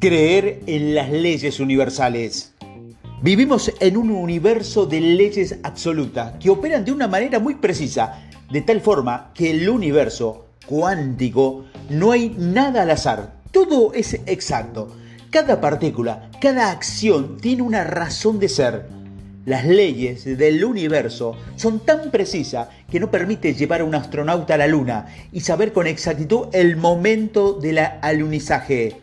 Creer en las leyes universales. Vivimos en un universo de leyes absolutas que operan de una manera muy precisa, de tal forma que el universo cuántico no hay nada al azar, todo es exacto. Cada partícula, cada acción tiene una razón de ser. Las leyes del universo son tan precisas que no permite llevar a un astronauta a la luna y saber con exactitud el momento del alunizaje.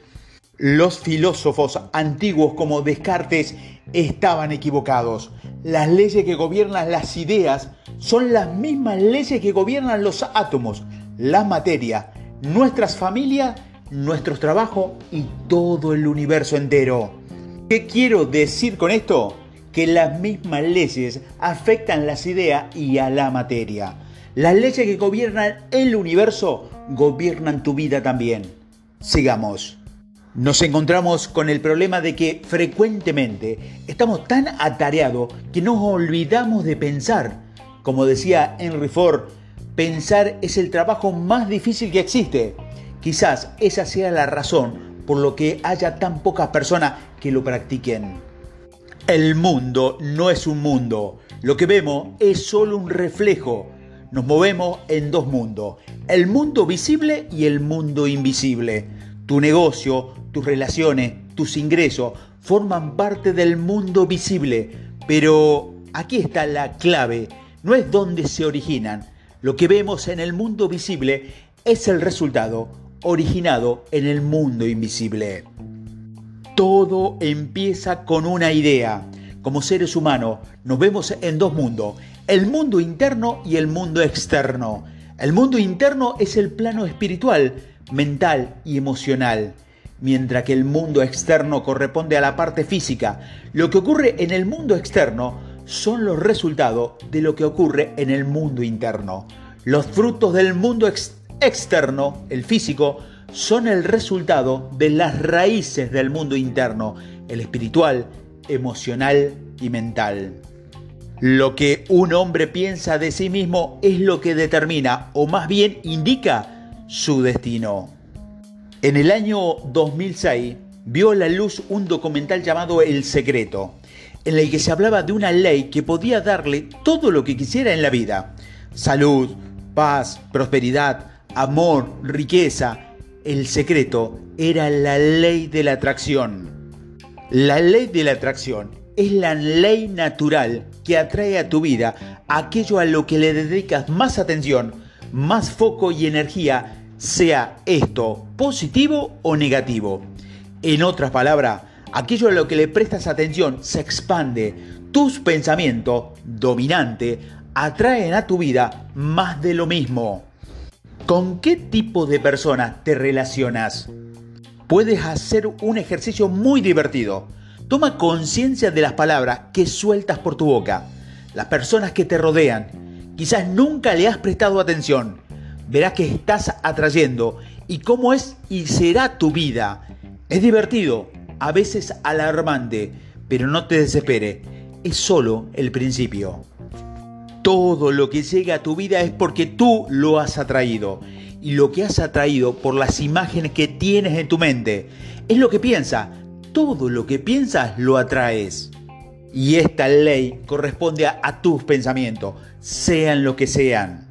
Los filósofos antiguos como Descartes estaban equivocados. Las leyes que gobiernan las ideas son las mismas leyes que gobiernan los átomos, la materia, nuestras familias, nuestros trabajos y todo el universo entero. ¿Qué quiero decir con esto? Que las mismas leyes afectan las ideas y a la materia. Las leyes que gobiernan el universo gobiernan tu vida también. Sigamos. Nos encontramos con el problema de que frecuentemente estamos tan atareados que nos olvidamos de pensar. Como decía Henry Ford, pensar es el trabajo más difícil que existe. Quizás esa sea la razón por lo que haya tan pocas personas que lo practiquen. El mundo no es un mundo. Lo que vemos es solo un reflejo. Nos movemos en dos mundos. El mundo visible y el mundo invisible. Tu negocio, tus relaciones, tus ingresos forman parte del mundo visible, pero aquí está la clave, no es donde se originan. Lo que vemos en el mundo visible es el resultado originado en el mundo invisible. Todo empieza con una idea. Como seres humanos nos vemos en dos mundos, el mundo interno y el mundo externo. El mundo interno es el plano espiritual, mental y emocional mientras que el mundo externo corresponde a la parte física. Lo que ocurre en el mundo externo son los resultados de lo que ocurre en el mundo interno. Los frutos del mundo externo, el físico, son el resultado de las raíces del mundo interno, el espiritual, emocional y mental. Lo que un hombre piensa de sí mismo es lo que determina, o más bien indica, su destino. En el año 2006 vio a la luz un documental llamado El Secreto, en el que se hablaba de una ley que podía darle todo lo que quisiera en la vida. Salud, paz, prosperidad, amor, riqueza. El secreto era la ley de la atracción. La ley de la atracción es la ley natural que atrae a tu vida aquello a lo que le dedicas más atención, más foco y energía sea esto positivo o negativo. En otras palabras, aquello a lo que le prestas atención se expande. Tus pensamientos dominantes atraen a tu vida más de lo mismo. ¿Con qué tipo de persona te relacionas? Puedes hacer un ejercicio muy divertido. Toma conciencia de las palabras que sueltas por tu boca. Las personas que te rodean. Quizás nunca le has prestado atención verás que estás atrayendo y cómo es y será tu vida. Es divertido, a veces alarmante, pero no te desespere, es solo el principio. Todo lo que llega a tu vida es porque tú lo has atraído y lo que has atraído por las imágenes que tienes en tu mente. Es lo que piensas, todo lo que piensas lo atraes. Y esta ley corresponde a, tus pensamientos, sean lo que sean.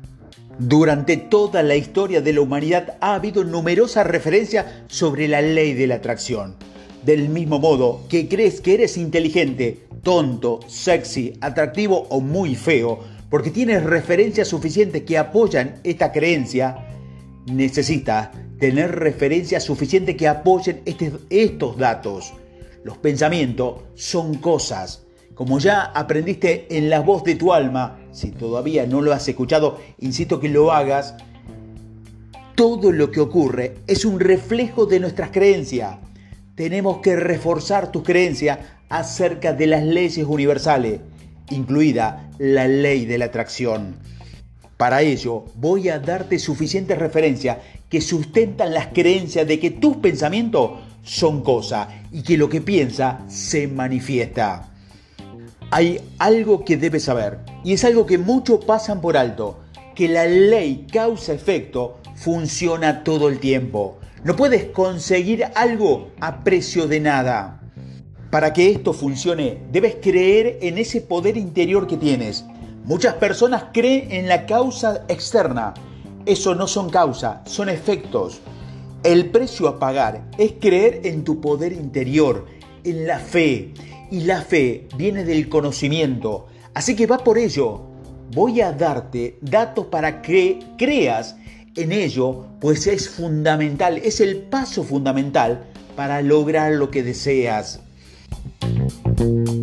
Durante toda la historia de la humanidad ha habido numerosas referencias sobre la ley de la atracción. Del mismo modo que crees que eres inteligente, tonto, sexy, atractivo o muy feo, porque tienes referencias suficientes que apoyan esta creencia, necesitas tener referencias suficientes que apoyen este, estos datos. Los pensamientos son cosas, como ya aprendiste en la voz de tu alma, si todavía no lo has escuchado, insisto que lo hagas, todo lo que ocurre es un reflejo de nuestras creencias. Tenemos que reforzar tus creencias acerca de las leyes universales, incluida la ley de la atracción. Para ello, voy a darte suficientes referencias que sustentan las creencias de que tus pensamientos son cosas y que lo que piensa se manifiesta hay algo que debes saber y es algo que muchos pasan por alto. que la ley causa-efecto funciona todo el tiempo. No puedes conseguir algo a precio de nada. Para que esto funcione, debes creer en ese poder interior que tienes. Muchas personas creen en la causa externa. Eso no son causa, son efectos. El precio a pagar es creer en tu poder interior, en la fe. Y la fe viene del conocimiento. Así que va por ello. Voy a darte datos para que creas en ello, pues es fundamental, es el paso fundamental para lograr lo que deseas. Thank you.